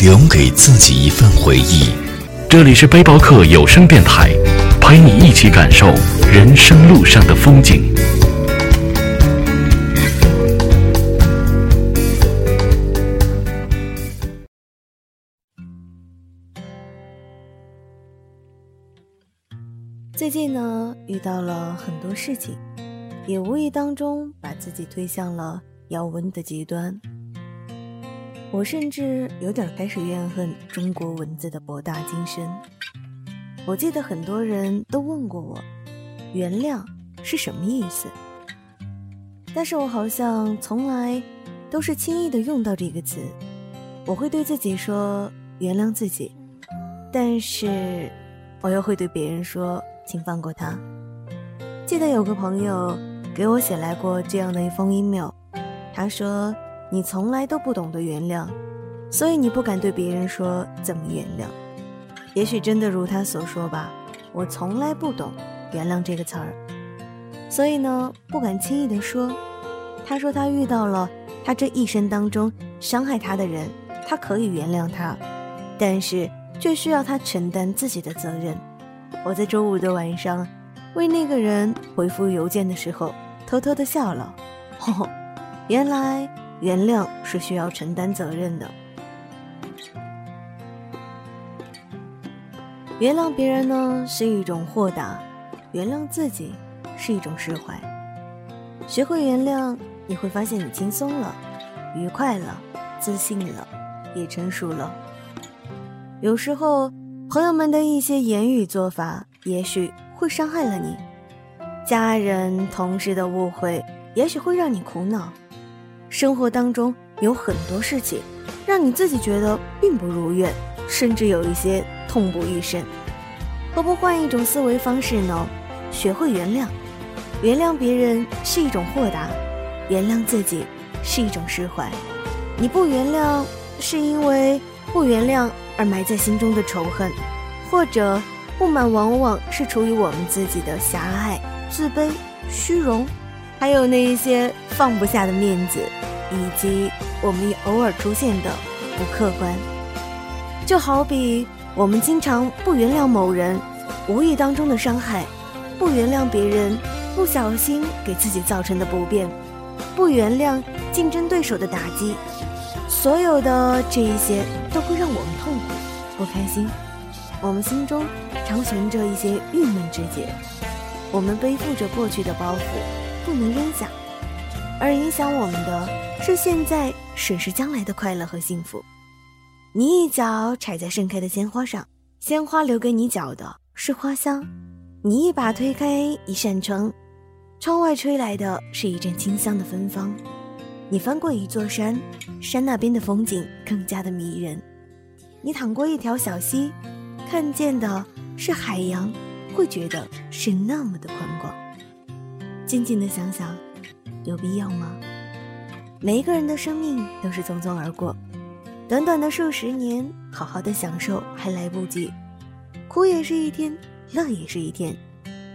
留给自己一份回忆。这里是背包客有声电台，陪你一起感受人生路上的风景。最近呢，遇到了很多事情，也无意当中把自己推向了要文的极端。我甚至有点开始怨恨中国文字的博大精深。我记得很多人都问过我，原谅是什么意思？但是我好像从来都是轻易的用到这个词。我会对自己说原谅自己，但是我又会对别人说。请放过他。记得有个朋友给我写来过这样的一封 email，他说：“你从来都不懂得原谅，所以你不敢对别人说怎么原谅。也许真的如他所说吧，我从来不懂原谅这个词儿，所以呢，不敢轻易的说。他说他遇到了他这一生当中伤害他的人，他可以原谅他，但是却需要他承担自己的责任。”我在周五的晚上为那个人回复邮件的时候，偷偷的笑了。吼，原来原谅是需要承担责任的。原谅别人呢是一种豁达，原谅自己是一种释怀。学会原谅，你会发现你轻松了，愉快了，自信了，也成熟了。有时候。朋友们的一些言语做法，也许会伤害了你；家人、同事的误会，也许会让你苦恼。生活当中有很多事情，让你自己觉得并不如愿，甚至有一些痛不欲生。何不换一种思维方式呢？学会原谅，原谅别人是一种豁达，原谅自己是一种释怀。你不原谅，是因为不原谅。而埋在心中的仇恨，或者不满，往往是出于我们自己的狭隘、自卑、虚荣，还有那一些放不下的面子，以及我们偶尔出现的不客观。就好比我们经常不原谅某人无意当中的伤害，不原谅别人不小心给自己造成的不便，不原谅竞争对手的打击。所有的这一些都会让我们痛苦、不开心，我们心中常存着一些郁闷之结，我们背负着过去的包袱，不能扔下，而影响我们的是现在审视将来的快乐和幸福。你一脚踩在盛开的鲜花上，鲜花留给你脚的是花香；你一把推开一扇窗，窗外吹来的是一阵清香的芬芳。你翻过一座山，山那边的风景更加的迷人。你淌过一条小溪，看见的是海洋，会觉得是那么的宽广。静静的想想，有必要吗？每一个人的生命都是匆匆而过，短短的数十年，好好的享受还来不及。苦也是一天，乐也是一天，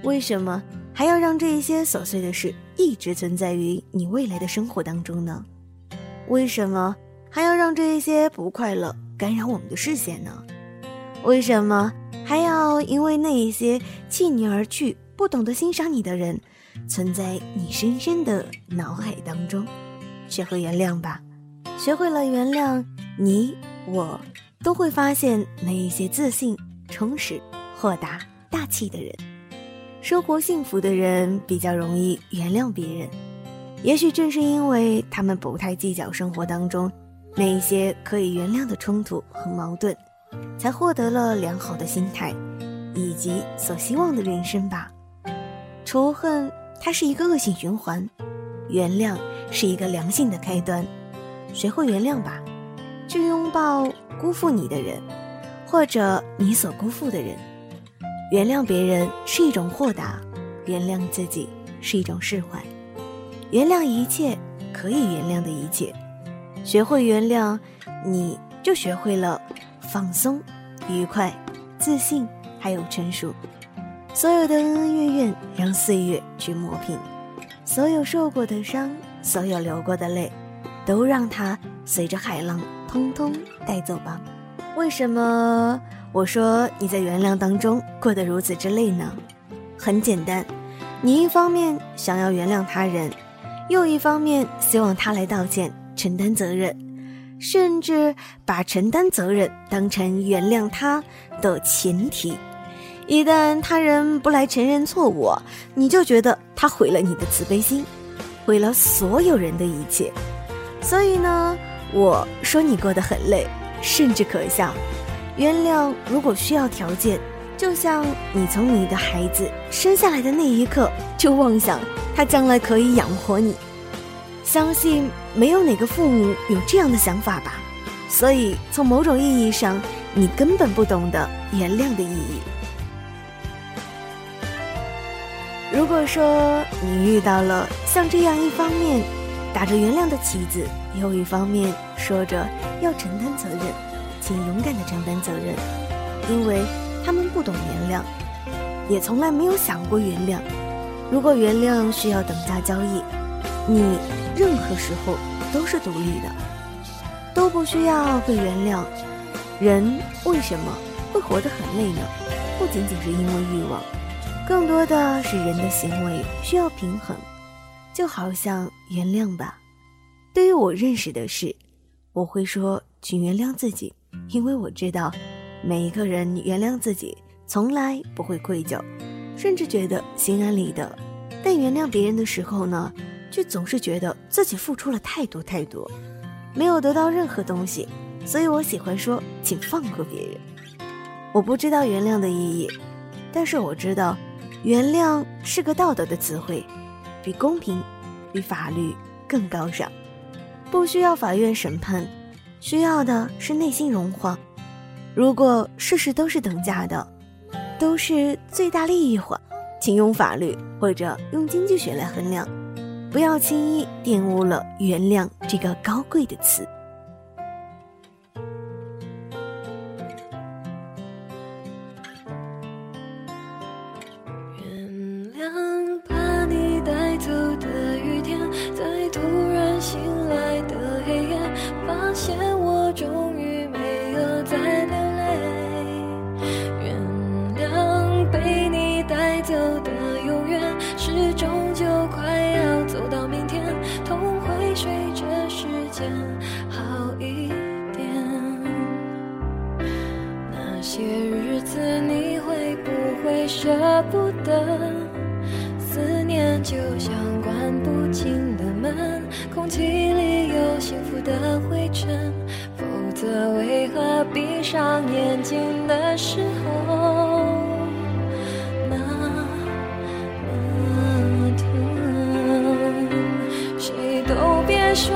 为什么？还要让这一些琐碎的事一直存在于你未来的生活当中呢？为什么还要让这一些不快乐干扰我们的视线呢？为什么还要因为那一些弃你而去、不懂得欣赏你的人，存在你深深的脑海当中？学会原谅吧，学会了原谅，你我都会发现那一些自信、充实、豁达、大气的人。生活幸福的人比较容易原谅别人，也许正是因为他们不太计较生活当中那一些可以原谅的冲突和矛盾，才获得了良好的心态，以及所希望的人生吧。仇恨它是一个恶性循环，原谅是一个良性的开端。学会原谅吧，去拥抱辜负你的人，或者你所辜负的人。原谅别人是一种豁达，原谅自己是一种释怀。原谅一切可以原谅的一切，学会原谅，你就学会了放松、愉快、自信，还有成熟。所有的恩恩怨怨，让岁月去磨平；所有受过的伤，所有流过的泪，都让它随着海浪通通带走吧。为什么我说你在原谅当中过得如此之累呢？很简单，你一方面想要原谅他人。又一方面希望他来道歉、承担责任，甚至把承担责任当成原谅他的前提。一旦他人不来承认错误，你就觉得他毁了你的慈悲心，毁了所有人的一切。所以呢，我说你过得很累，甚至可笑。原谅如果需要条件，就像你从你的孩子生下来的那一刻就妄想。他将来可以养活你，相信没有哪个父母有这样的想法吧。所以，从某种意义上，你根本不懂得原谅的意义。如果说你遇到了像这样一方面打着原谅的旗子，又一方面说着要承担责任，请勇敢的承担责任，因为他们不懂原谅，也从来没有想过原谅。如果原谅需要等价交易，你任何时候都是独立的，都不需要被原谅。人为什么会活得很累呢？不仅仅是因为欲望，更多的是人的行为需要平衡。就好像原谅吧，对于我认识的事，我会说请原谅自己，因为我知道每一个人原谅自己从来不会愧疚。甚至觉得心安理得，但原谅别人的时候呢，却总是觉得自己付出了太多太多，没有得到任何东西，所以我喜欢说，请放过别人。我不知道原谅的意义，但是我知道，原谅是个道德的词汇，比公平，比法律更高尚，不需要法院审判，需要的是内心融化。如果事事都是等价的。都是最大利益化，请用法律或者用经济学来衡量，不要轻易玷污了“原谅”这个高贵的词。你会不会舍不得？思念就像关不紧的门，空气里有幸福的灰尘，否则为何闭上眼睛的时候那么疼？谁都别？说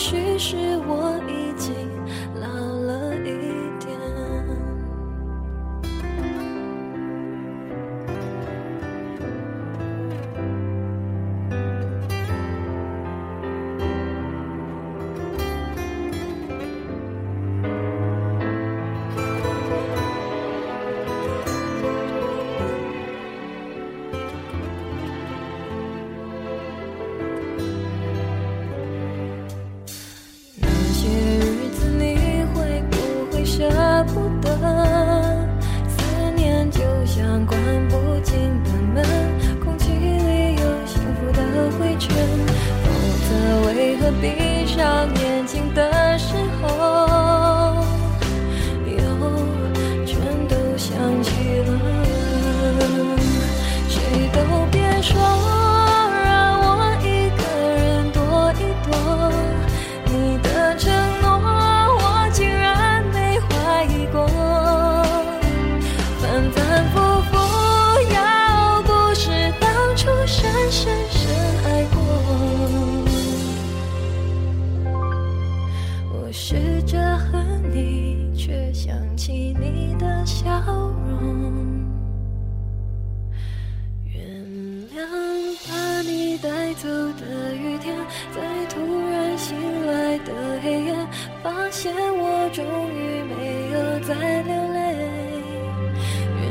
许是我否则为何闭上眼睛的时候终于没有再流泪。原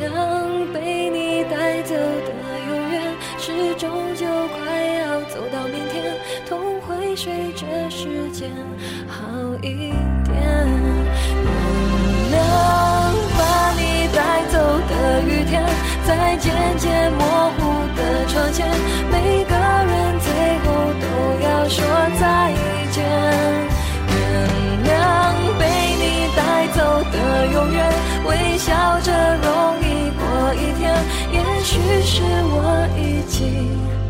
谅被你带走的永远，是终究快要走到明天，痛会随着时间好一点。原谅把你带走的雨天，在渐渐模糊的窗前，的永远，微笑着容易过一天。也许是我已经。